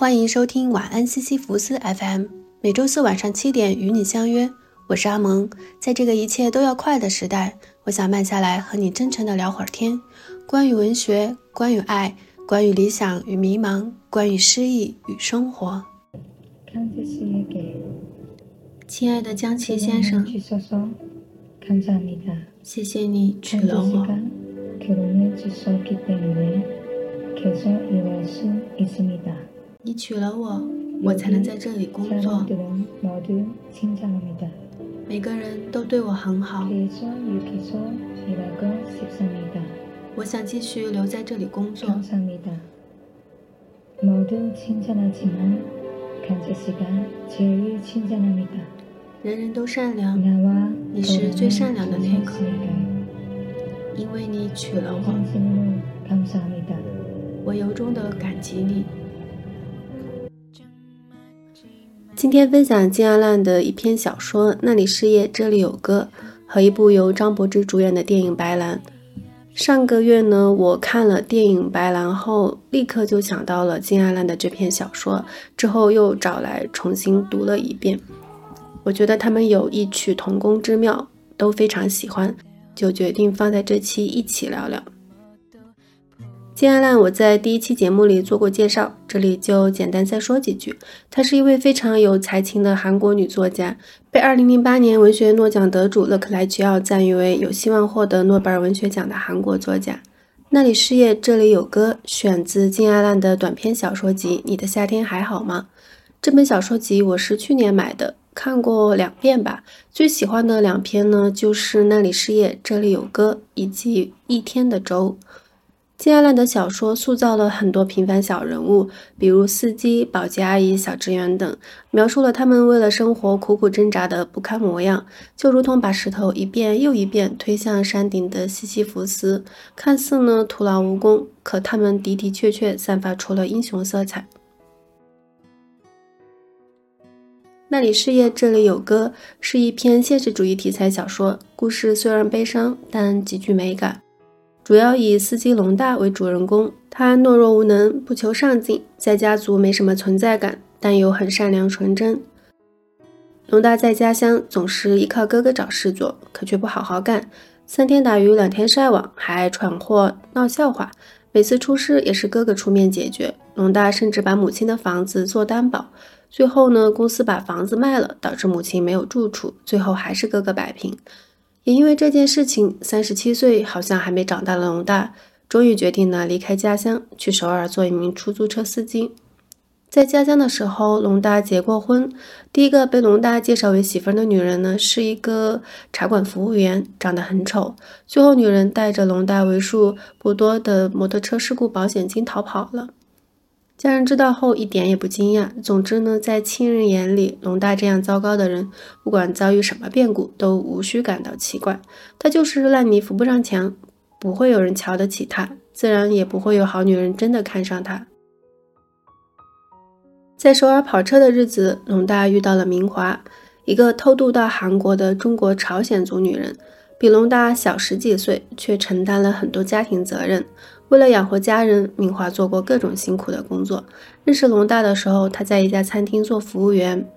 欢迎收听晚安西西弗斯 FM，每周四晚上七点与你相约。我是阿蒙，在这个一切都要快的时代，我想慢下来和你真诚的聊会儿天，关于文学，关于爱，关于理想与迷茫，关于诗意与生活。亲爱的江崎先生，谢谢你娶了我。你娶了我，我才能在这里工作。每个人都对我很好。我想继续留在这里工作。人人都善良，你是最善良的那个，因为你娶了我，我由衷的感激你。今天分享金阿烂的一篇小说《那里是夜，这里有歌》和一部由张柏芝主演的电影《白兰》。上个月呢，我看了电影《白兰》后，立刻就想到了金阿烂的这篇小说，之后又找来重新读了一遍。我觉得他们有异曲同工之妙，都非常喜欢，就决定放在这期一起聊聊。金阿烂，我在第一期节目里做过介绍，这里就简单再说几句。她是一位非常有才情的韩国女作家，被2008年文学诺奖得主勒克莱齐奥赞誉为有希望获得诺贝尔文学奖的韩国作家。那里失业，这里有歌，选自金阿烂的短篇小说集《你的夏天还好吗》。这本小说集我是去年买的，看过两遍吧。最喜欢的两篇呢，就是《那里失业，这里有歌》以及《一天的粥》。金阿烂的小说塑造了很多平凡小人物，比如司机、保洁阿姨、小职员等，描述了他们为了生活苦苦挣扎的不堪模样，就如同把石头一遍又一遍推向山顶的西西弗斯，看似呢徒劳无功，可他们的的确确散发出了英雄色彩。那里事业，这里有歌，是一篇现实主义题材小说，故事虽然悲伤，但极具美感。主要以司机龙大为主人公，他懦弱无能，不求上进，在家族没什么存在感，但又很善良纯真。龙大在家乡总是依靠哥哥找事做，可却不好好干，三天打鱼两天晒网，还爱闯祸闹笑话。每次出事也是哥哥出面解决。龙大甚至把母亲的房子做担保，最后呢，公司把房子卖了，导致母亲没有住处，最后还是哥哥摆平。也因为这件事情，三十七岁好像还没长大的龙大，终于决定呢离开家乡，去首尔做一名出租车司机。在家乡的时候，龙大结过婚，第一个被龙大介绍为媳妇儿的女人呢，是一个茶馆服务员，长得很丑。最后，女人带着龙大为数不多的摩托车事故保险金逃跑了。家人知道后一点也不惊讶。总之呢，在亲人眼里，龙大这样糟糕的人，不管遭遇什么变故，都无需感到奇怪。他就是烂泥扶不上墙，不会有人瞧得起他，自然也不会有好女人真的看上他。在首尔跑车的日子，龙大遇到了明华，一个偷渡到韩国的中国朝鲜族女人，比龙大小十几岁，却承担了很多家庭责任。为了养活家人，明华做过各种辛苦的工作。认识龙大的时候，他在一家餐厅做服务员。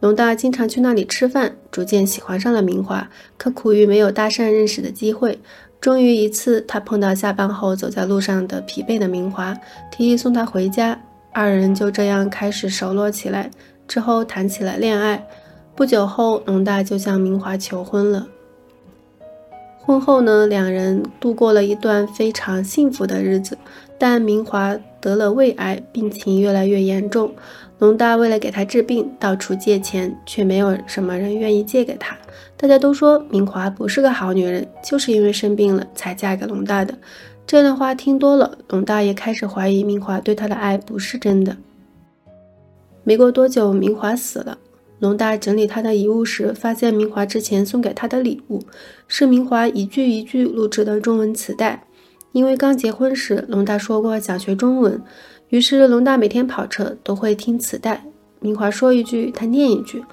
龙大经常去那里吃饭，逐渐喜欢上了明华，可苦于没有搭讪认识的机会。终于一次，他碰到下班后走在路上的疲惫的明华，提议送她回家。二人就这样开始熟络起来，之后谈起了恋爱。不久后，龙大就向明华求婚了。婚后呢，两人度过了一段非常幸福的日子。但明华得了胃癌，病情越来越严重。龙大为了给他治病，到处借钱，却没有什么人愿意借给他。大家都说明华不是个好女人，就是因为生病了才嫁给龙大的。这样的话听多了，龙大也开始怀疑明华对他的爱不是真的。没过多久，明华死了。龙大整理他的遗物时，发现明华之前送给他的礼物是明华一句一句录制的中文磁带。因为刚结婚时，龙大说过想学中文，于是龙大每天跑车都会听磁带。明华说一句，他念一句。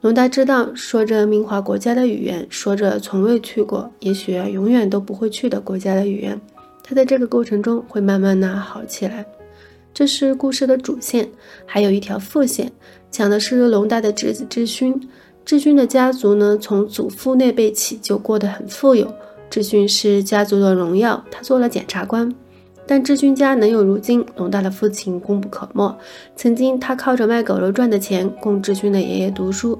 龙大知道，说着明华国家的语言，说着从未去过，也许永远都不会去的国家的语言，他在这个过程中会慢慢的好起来。这是故事的主线，还有一条副线，讲的是龙大的侄子智勋。智勋的家族呢，从祖父那辈起就过得很富有。智勋是家族的荣耀，他做了检察官。但智勋家能有如今，龙大的父亲功不可没。曾经他靠着卖狗肉赚的钱供智勋的爷爷读书。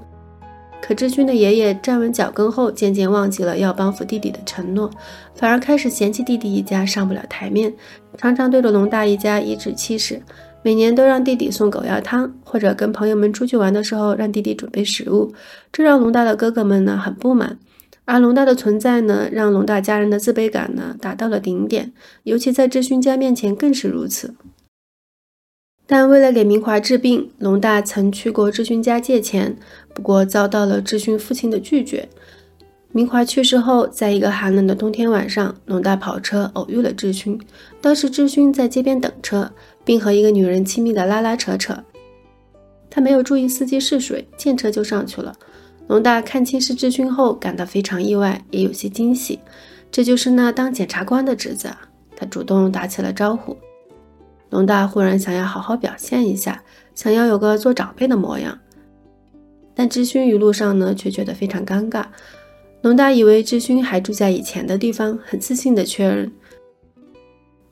可智勋的爷爷站稳脚跟后，渐渐忘记了要帮扶弟弟的承诺，反而开始嫌弃弟弟一家上不了台面，常常对着龙大一家颐指气使。每年都让弟弟送狗药汤，或者跟朋友们出去玩的时候让弟弟准备食物，这让龙大的哥哥们呢很不满。而龙大的存在呢，让龙大家人的自卑感呢达到了顶点，尤其在智勋家面前更是如此。但为了给明华治病，龙大曾去过智勋家借钱，不过遭到了智勋父亲的拒绝。明华去世后，在一个寒冷的冬天晚上，龙大跑车偶遇了智勋。当时智勋在街边等车，并和一个女人亲密的拉拉扯扯。他没有注意司机是谁，见车就上去了。龙大看清是智勋后，感到非常意外，也有些惊喜。这就是那当检察官的侄子。他主动打起了招呼。龙大忽然想要好好表现一下，想要有个做长辈的模样，但智勋一路上呢却觉得非常尴尬。龙大以为智勋还住在以前的地方，很自信的确认。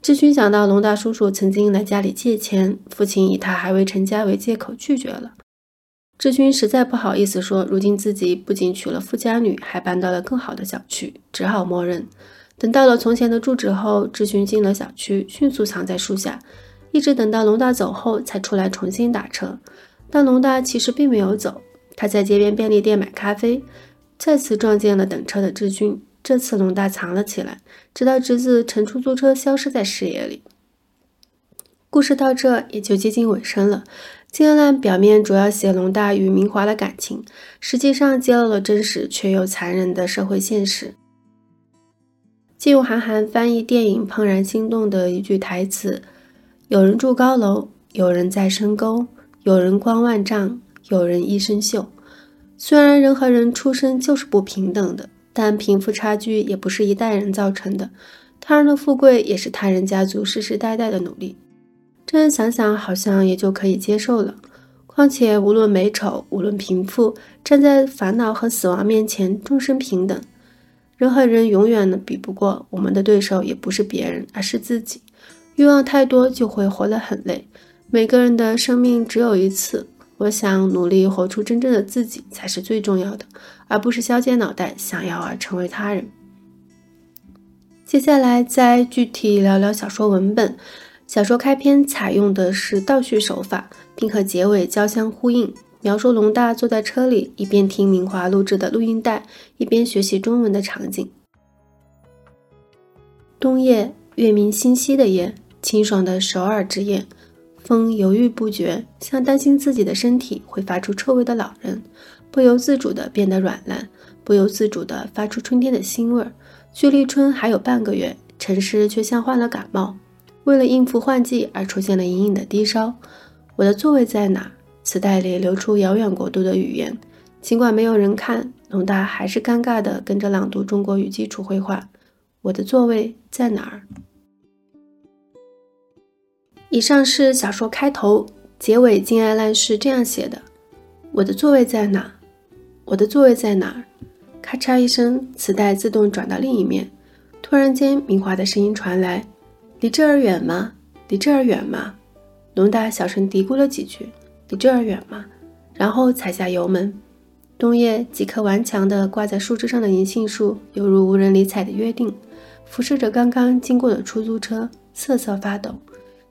志勋想到龙大叔叔曾经来家里借钱，父亲以他还未成家为借口拒绝了。志勋实在不好意思说，如今自己不仅娶了富家女，还搬到了更好的小区，只好默认。等到了从前的住址后，志勋进了小区，迅速藏在树下。一直等到龙大走后，才出来重新打车。但龙大其实并没有走，他在街边便利店买咖啡，再次撞见了等车的志勋。这次龙大藏了起来，直到侄子乘出租车消失在视野里。故事到这也就接近尾声了。金安烂表面主要写龙大与明华的感情，实际上揭露了真实却又残忍的社会现实。借用韩寒翻译电影《怦然心动》的一句台词。有人住高楼，有人在深沟，有人光万丈，有人一身锈。虽然人和人出生就是不平等的，但贫富差距也不是一代人造成的。他人的富贵也是他人家族世世代代的努力。这样想想，好像也就可以接受了。况且，无论美丑，无论贫富，站在烦恼和死亡面前，众生平等。人和人永远的比不过，我们的对手也不是别人，而是自己。欲望太多就会活得很累。每个人的生命只有一次，我想努力活出真正的自己才是最重要的，而不是削尖脑袋想要而成为他人。接下来再具体聊聊小说文本。小说开篇采用的是倒叙手法，并和结尾交相呼应，描述龙大坐在车里，一边听明华录制的录音带，一边学习中文的场景。冬夜，月明星稀的夜。清爽的首尔之夜，风犹豫不决，像担心自己的身体会发出臭味的老人，不由自主地变得软烂，不由自主地发出春天的腥味儿。距离春还有半个月，城市却像患了感冒，为了应付换季而出现了隐隐的低烧。我的座位在哪？磁带里流出遥远国度的语言，尽管没有人看，龙大还是尴尬地跟着朗读中国语基础绘画。我的座位在哪儿？以上是小说开头，结尾金爱烂是这样写的：“我的座位在哪？我的座位在哪？”咔嚓一声，磁带自动转到另一面。突然间，明华的声音传来：“离这儿远吗？离这儿远吗？”龙大小声嘀咕了几句：“离这儿远吗？”然后踩下油门。冬夜，几棵顽强地挂在树枝上的银杏树，犹如无人理睬的约定，辐射着刚刚经过的出租车，瑟瑟发抖。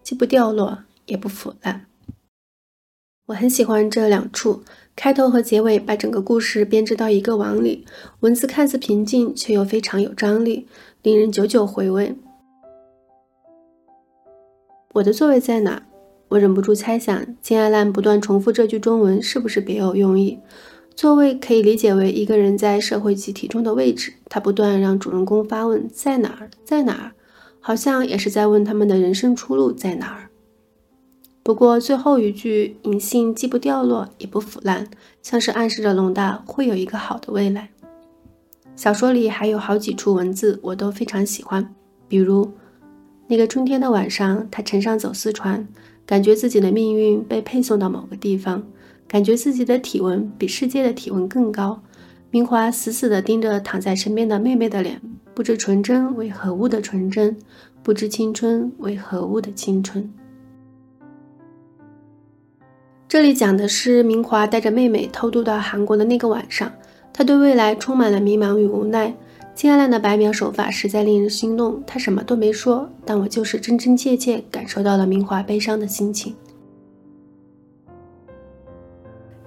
既不掉落，也不腐烂。我很喜欢这两处开头和结尾，把整个故事编织到一个网里。文字看似平静，却又非常有张力，令人久久回味。我的座位在哪？我忍不住猜想，金爱兰不断重复这句中文，是不是别有用意？座位可以理解为一个人在社会集体中的位置。他不断让主人公发问：在哪儿？在哪儿？好像也是在问他们的人生出路在哪儿。不过最后一句“银杏既不掉落也不腐烂”，像是暗示着龙大会有一个好的未来。小说里还有好几处文字我都非常喜欢，比如那个春天的晚上，他乘上走私船，感觉自己的命运被配送到某个地方，感觉自己的体温比世界的体温更高。明华死死地盯着躺在身边的妹妹的脸，不知纯真为何物的纯真，不知青春为何物的青春。这里讲的是明华带着妹妹偷渡到韩国的那个晚上，他对未来充满了迷茫与无奈。金爱兰的白描手法实在令人心动，他什么都没说，但我就是真真切切感受到了明华悲伤的心情。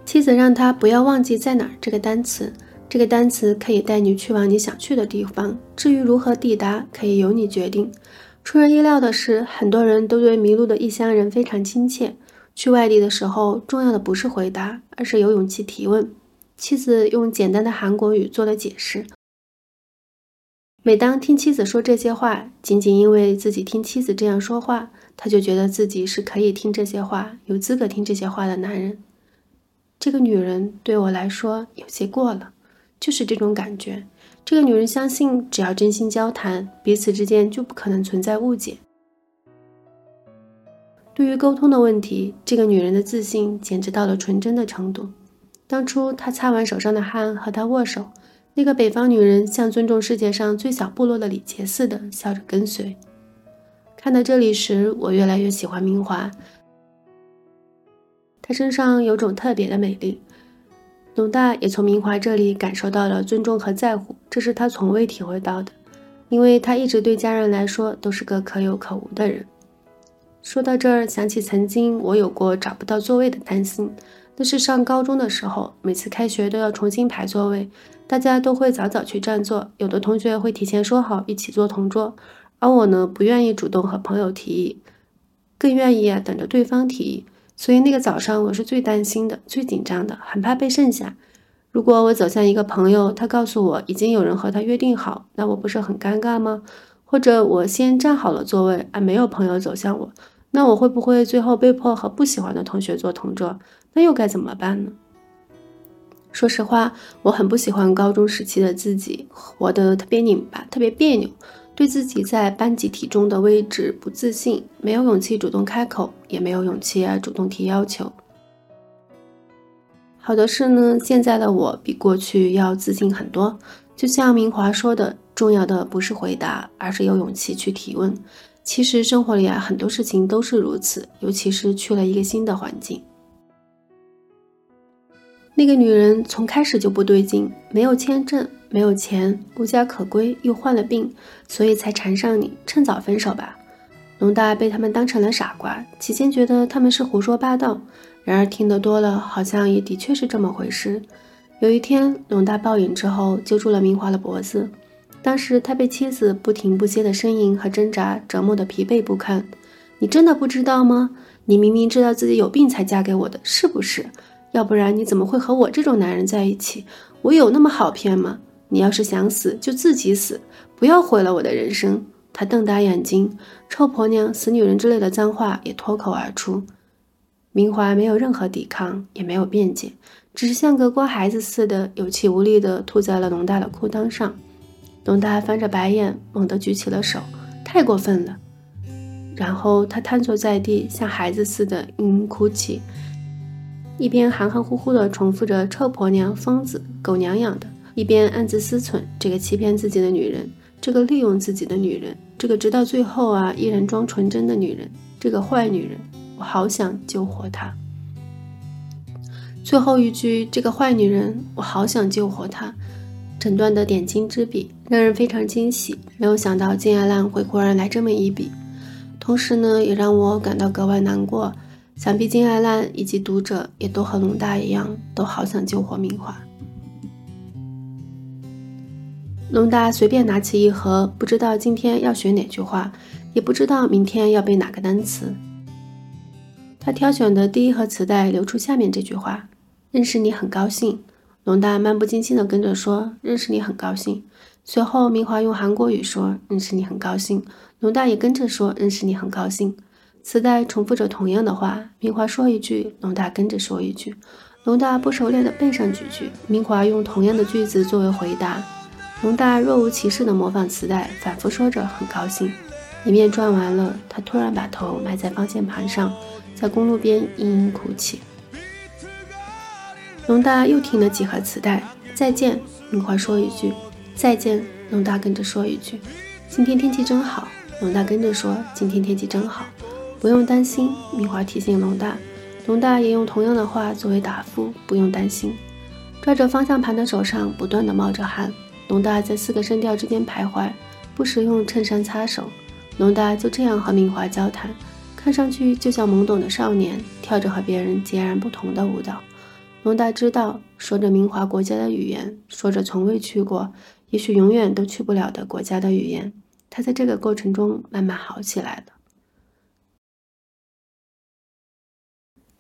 妻子让他不要忘记在哪儿这个单词，这个单词可以带你去往你想去的地方，至于如何抵达，可以由你决定。出人意料的是，很多人都对迷路的异乡人非常亲切。去外地的时候，重要的不是回答，而是有勇气提问。妻子用简单的韩国语做了解释。每当听妻子说这些话，仅仅因为自己听妻子这样说话，他就觉得自己是可以听这些话、有资格听这些话的男人。这个女人对我来说有些过了，就是这种感觉。这个女人相信，只要真心交谈，彼此之间就不可能存在误解。对于沟通的问题，这个女人的自信简直到了纯真的程度。当初她擦完手上的汗和他握手，那个北方女人像尊重世界上最小部落的礼节似的笑着跟随。看到这里时，我越来越喜欢明华。她身上有种特别的美丽。董大也从明华这里感受到了尊重和在乎，这是他从未体会到的，因为他一直对家人来说都是个可有可无的人。说到这儿，想起曾经我有过找不到座位的担心。那是上高中的时候，每次开学都要重新排座位，大家都会早早去占座，有的同学会提前说好一起坐同桌，而我呢，不愿意主动和朋友提议，更愿意啊等着对方提议。所以那个早上我是最担心的、最紧张的，很怕被剩下。如果我走向一个朋友，他告诉我已经有人和他约定好，那我不是很尴尬吗？或者我先占好了座位，而没有朋友走向我，那我会不会最后被迫和不喜欢的同学坐同桌？那又该怎么办呢？说实话，我很不喜欢高中时期的自己，活得特别拧巴，特别别扭，对自己在班级体中的位置不自信，没有勇气主动开口，也没有勇气主动提要求。好的是呢，现在的我比过去要自信很多。就像明华说的，重要的不是回答，而是有勇气去提问。其实生活里啊，很多事情都是如此，尤其是去了一个新的环境。那个女人从开始就不对劲，没有签证，没有钱，无家可归，又患了病，所以才缠上你。趁早分手吧。龙大被他们当成了傻瓜，起先觉得他们是胡说八道，然而听得多了，好像也的确是这么回事。有一天，龙大暴饮之后，揪住了明华的脖子。当时他被妻子不停不歇的呻吟和挣扎折磨得疲惫不堪。你真的不知道吗？你明明知道自己有病才嫁给我的，是不是？要不然你怎么会和我这种男人在一起？我有那么好骗吗？你要是想死，就自己死，不要毁了我的人生。他瞪大眼睛，臭婆娘、死女人之类的脏话也脱口而出。明华没有任何抵抗，也没有辩解。只是像个乖孩子似的，有气无力地吐在了龙大的裤裆上。龙大翻着白眼，猛地举起了手，太过分了。然后他瘫坐在地，像孩子似的嘤嘤哭泣，一边含含糊糊地重复着“臭婆娘、疯子、狗娘养的”，一边暗自思忖：这个欺骗自己的女人，这个利用自己的女人，这个直到最后啊依然装纯真的女人，这个坏女人，我好想救活她。最后一句，这个坏女人，我好想救活她。整段的点睛之笔，让人非常惊喜。没有想到金爱兰会忽然来这么一笔，同时呢，也让我感到格外难过。想必金爱兰以及读者也都和龙大一样，都好想救活明华。龙大随便拿起一盒，不知道今天要学哪句话，也不知道明天要背哪个单词。他挑选的第一盒磁带流出下面这句话。认识你很高兴，龙大漫不经心地跟着说：“认识你很高兴。”随后，明华用韩国语说：“认识你很高兴。”龙大也跟着说：“认识你很高兴。”磁带重复着同样的话，明华说一句，龙大跟着说一句。龙大不熟练地背上几句，明华用同样的句子作为回答。龙大若无其事地模仿磁带，反复说着“很高兴”。一面转完了，他突然把头埋在方向盘上。在公路边嘤嘤哭泣。龙大又听了几盒磁带，再见，明华说一句再见，龙大跟着说一句，今天天气真好。龙大跟着说今天天气真好，不用担心。明华提醒龙大，龙大也用同样的话作为答复，不用担心。抓着方向盘的手上不断的冒着汗，龙大在四个声调之间徘徊，不时用衬衫擦手。龙大就这样和明华交谈，看上去就像懵懂的少年，跳着和别人截然不同的舞蹈。龙大知道，说着明华国家的语言，说着从未去过，也许永远都去不了的国家的语言。他在这个过程中慢慢好起来了。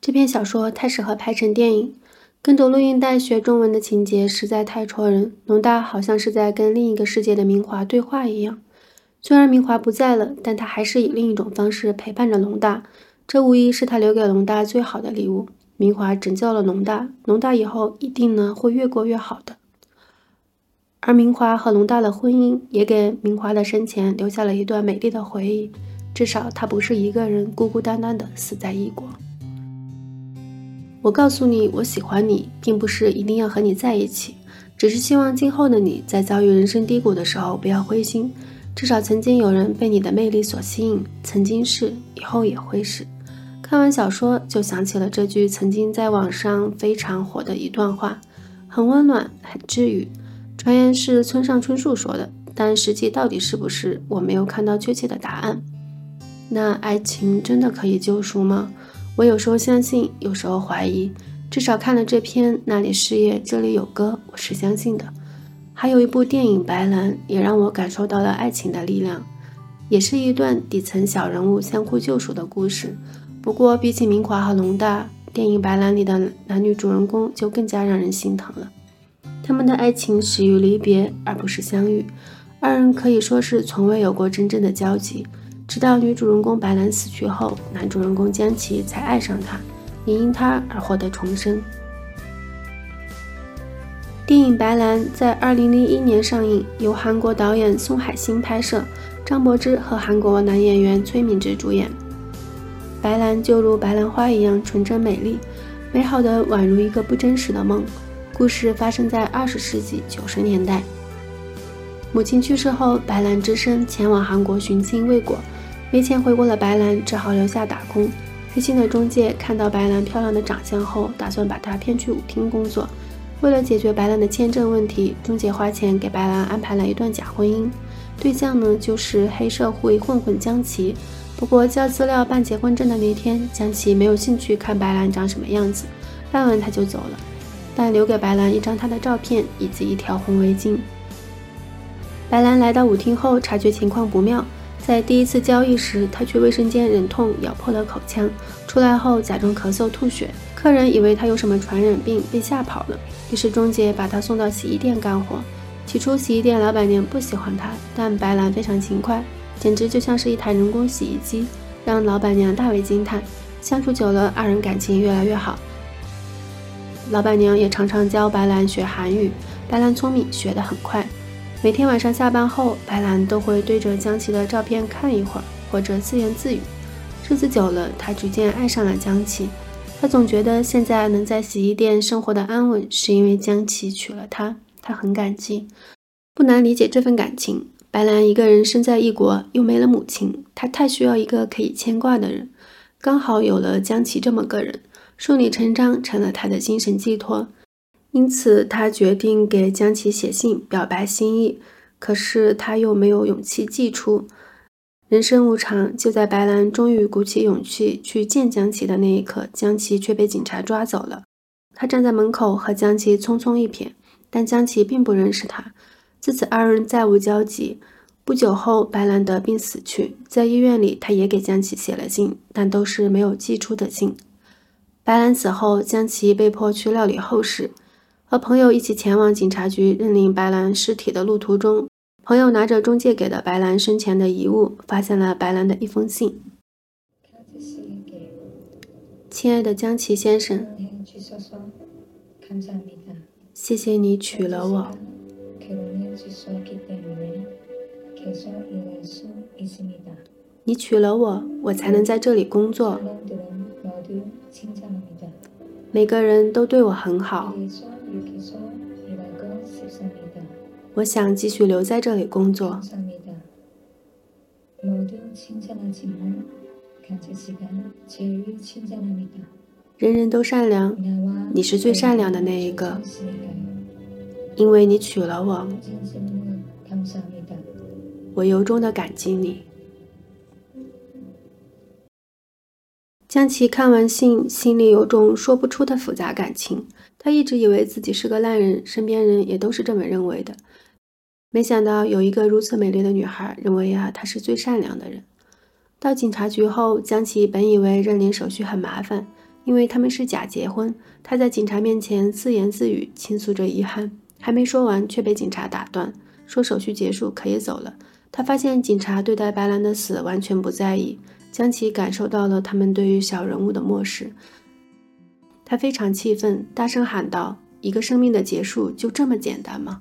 这篇小说太适合拍成电影，跟着录音带学中文的情节实在太戳人。龙大好像是在跟另一个世界的明华对话一样。虽然明华不在了，但他还是以另一种方式陪伴着龙大。这无疑是他留给龙大最好的礼物。明华拯救了龙大，龙大以后一定呢会越过越好的。而明华和龙大的婚姻也给明华的生前留下了一段美丽的回忆。至少他不是一个人孤孤单单的死在异国。我告诉你，我喜欢你，并不是一定要和你在一起，只是希望今后的你在遭遇人生低谷的时候不要灰心。至少曾经有人被你的魅力所吸引，曾经是，以后也会是。看完小说就想起了这句曾经在网上非常火的一段话，很温暖，很治愈。传言是村上春树说的，但实际到底是不是，我没有看到确切的答案。那爱情真的可以救赎吗？我有时候相信，有时候怀疑。至少看了这篇《那里失业，这里有歌》，我是相信的。还有一部电影《白兰》，也让我感受到了爱情的力量，也是一段底层小人物相互救赎的故事。不过，比起明华和龙大，电影《白兰》里的男女主人公就更加让人心疼了。他们的爱情始于离别，而不是相遇。二人可以说是从未有过真正的交集，直到女主人公白兰死去后，男主人公江奇才爱上她，也因她而获得重生。电影《白兰》在2001年上映，由韩国导演宋海星拍摄，张柏芝和韩国男演员崔敏植主演。白兰就如白兰花一样纯真美丽，美好的宛如一个不真实的梦。故事发生在20世纪90年代。母亲去世后，白兰只身前往韩国寻亲未果，没钱回国的白兰只好留下打工。黑心的中介看到白兰漂亮的长相后，打算把她骗去舞厅工作。为了解决白兰的签证问题，中介花钱给白兰安排了一段假婚姻，对象呢就是黑社会混混江奇。不过交资料办结婚证的那天，江奇没有兴趣看白兰长什么样子，办完他就走了，但留给白兰一张他的照片以及一条红围巾。白兰来到舞厅后，察觉情况不妙，在第一次交易时，他去卫生间忍痛咬破了口腔，出来后假装咳嗽吐血。客人以为他有什么传染病，被吓跑了。于是中介把他送到洗衣店干活。起初洗衣店老板娘不喜欢他，但白兰非常勤快，简直就像是一台人工洗衣机，让老板娘大为惊叹。相处久了，二人感情越来越好。老板娘也常常教白兰学韩语，白兰聪明，学得很快。每天晚上下班后，白兰都会对着江奇的照片看一会儿，或者自言自语。日子久了，她逐渐爱上了江奇。他总觉得现在能在洗衣店生活的安稳，是因为江琪娶了她，他很感激。不难理解这份感情。白兰一个人身在异国，又没了母亲，她太需要一个可以牵挂的人。刚好有了江琪这么个人，顺理成章成了他的精神寄托。因此，他决定给江琪写信表白心意。可是他又没有勇气寄出。人生无常，就在白兰终于鼓起勇气去见江琪的那一刻，江琪却被警察抓走了。他站在门口和江琪匆匆一瞥，但江琪并不认识他。自此，二人再无交集。不久后，白兰得病死去，在医院里，他也给江琪写了信，但都是没有寄出的信。白兰死后，江琪被迫去料理后事，和朋友一起前往警察局认领白兰尸体的路途中。朋友拿着中介给的白兰生前的遗物，发现了白兰的一封信。亲爱的江崎先生，谢谢你娶了我。你娶了我，我才能在这里工作。每个人都对我很好。我想继续留在这里工作。人人都善良，你是最善良的那一个，因为你娶了我。我由衷的感激你。江琪看完信，心里有种说不出的复杂感情。他一直以为自己是个烂人，身边人也都是这么认为的。没想到有一个如此美丽的女孩认为呀，她是最善良的人。到警察局后，江琪本以为认领手续很麻烦，因为他们是假结婚。他在警察面前自言自语，倾诉着遗憾，还没说完，却被警察打断，说手续结束，可以走了。他发现警察对待白兰的死完全不在意，江琪感受到了他们对于小人物的漠视。他非常气愤，大声喊道：“一个生命的结束就这么简单吗？”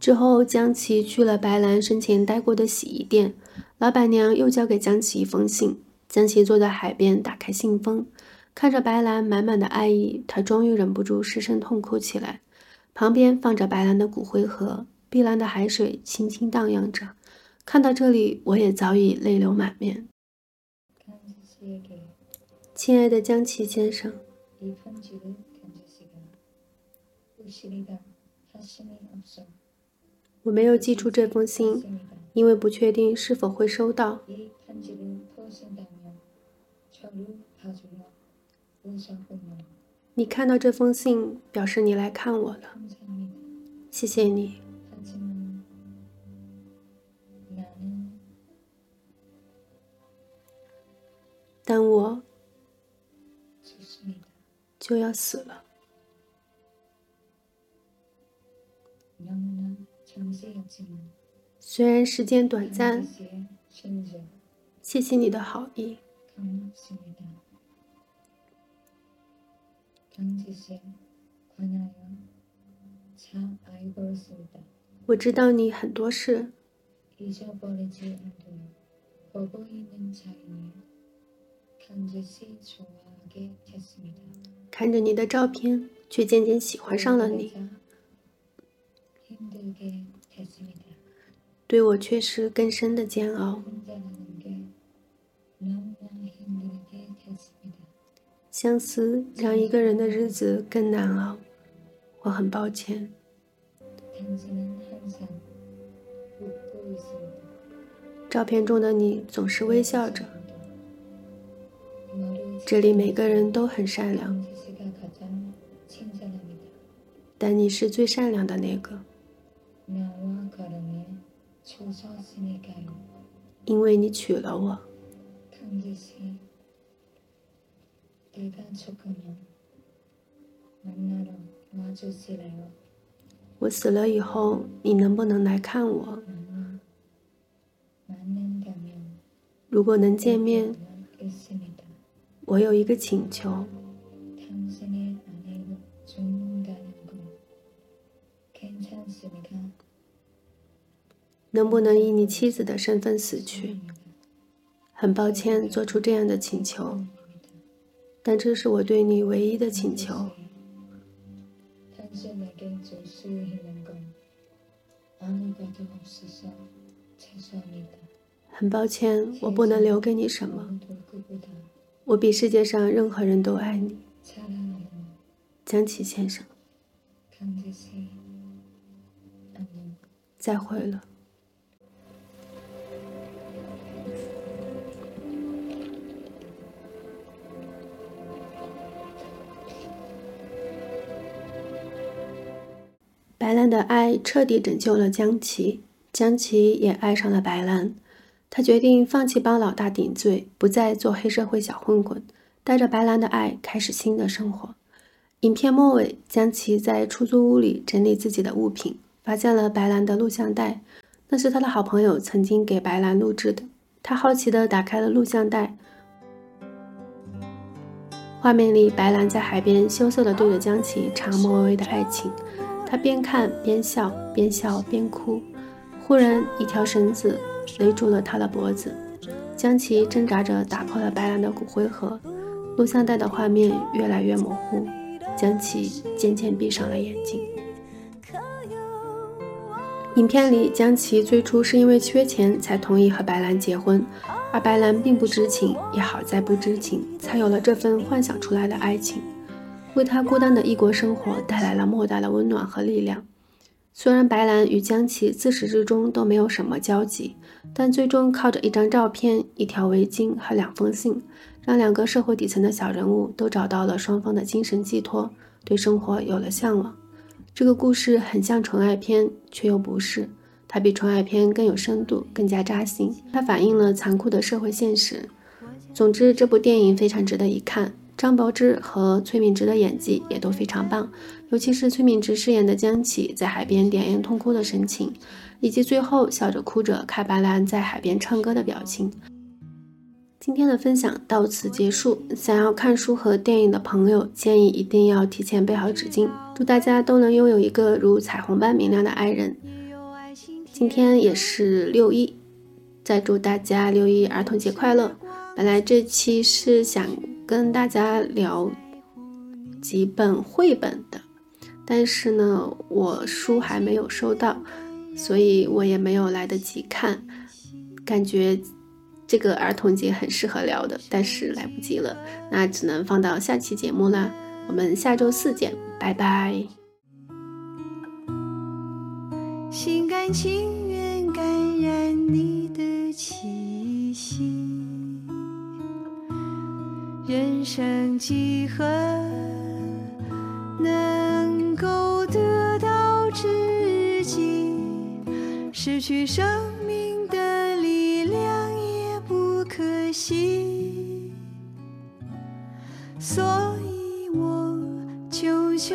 之后，江琪去了白兰生前待过的洗衣店。老板娘又交给江琪一封信。江琪坐在海边，打开信封，看着白兰满满的爱意，他终于忍不住失声痛哭起来。旁边放着白兰的骨灰盒，碧蓝的海水轻轻荡漾着。看到这里，我也早已泪流满面。亲爱的江琪先生，我没有寄出这封信。因为不确定是否会收到。你看到这封信，表示你来看我了，谢谢你。但我就要死了。虽然时间短暂，谢谢你的好意。我知道你很多事，看着你的照片，却渐渐喜欢上了你。对我却是更深的煎熬。相思让一个人的日子更难熬，我很抱歉。照片中的你总是微笑着，这里每个人都很善良，但你是最善良的那个。因为你娶了我。我死了以后，你能不能来看我？如果能见面，我有一个请求。能不能以你妻子的身份死去？很抱歉做出这样的请求，但这是我对你唯一的请求。很抱歉，我不能留给你什么。我比世界上任何人都爱你，江崎先生。再会了。白兰的爱彻底拯救了江琪，江琪也爱上了白兰。他决定放弃帮老大顶罪，不再做黑社会小混混，带着白兰的爱开始新的生活。影片末尾，江琪在出租屋里整理自己的物品，发现了白兰的录像带，那是他的好朋友曾经给白兰录制的。他好奇地打开了录像带，画面里白兰在海边羞涩地对着江琪唱莫文蔚的爱情。他边看边笑，边笑边哭。忽然，一条绳子勒住了他的脖子。江琪挣扎着打破了白兰的骨灰盒，录像带的画面越来越模糊，江琪渐渐闭上了眼睛。影片里，江琪最初是因为缺钱才同意和白兰结婚，而白兰并不知情，也好在不知情，才有了这份幻想出来的爱情，为他孤单的异国生活带来了莫大的温暖和力量。虽然白兰与江琪自始至终都没有什么交集，但最终靠着一张照片、一条围巾和两封信，让两个社会底层的小人物都找到了双方的精神寄托，对生活有了向往。这个故事很像纯爱片，却又不是。它比纯爱片更有深度，更加扎心。它反映了残酷的社会现实。总之，这部电影非常值得一看。张柏芝和崔敏植的演技也都非常棒，尤其是崔敏植饰演的江启在海边点烟痛哭的神情，以及最后笑着哭着看白兰在海边唱歌的表情。今天的分享到此结束。想要看书和电影的朋友，建议一定要提前备好纸巾。祝大家都能拥有一个如彩虹般明亮的爱人。今天也是六一，再祝大家六一儿童节快乐。本来这期是想跟大家聊几本绘本的，但是呢，我书还没有收到，所以我也没有来得及看，感觉。这个儿童节很适合聊的，但是来不及了，那只能放到下期节目啦。我们下周四见，拜拜。心甘情愿感染你的气息，人生几何能够得到知己？失去生命的力量也不。可惜，所以我求求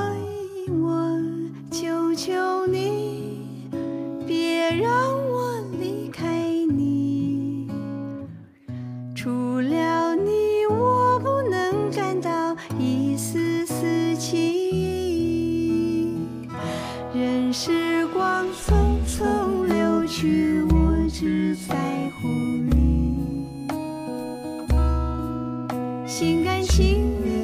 求你，别让我离开你。除了你，我不能感到一丝丝情意。任时光匆匆流去，我只在乎你。心甘情愿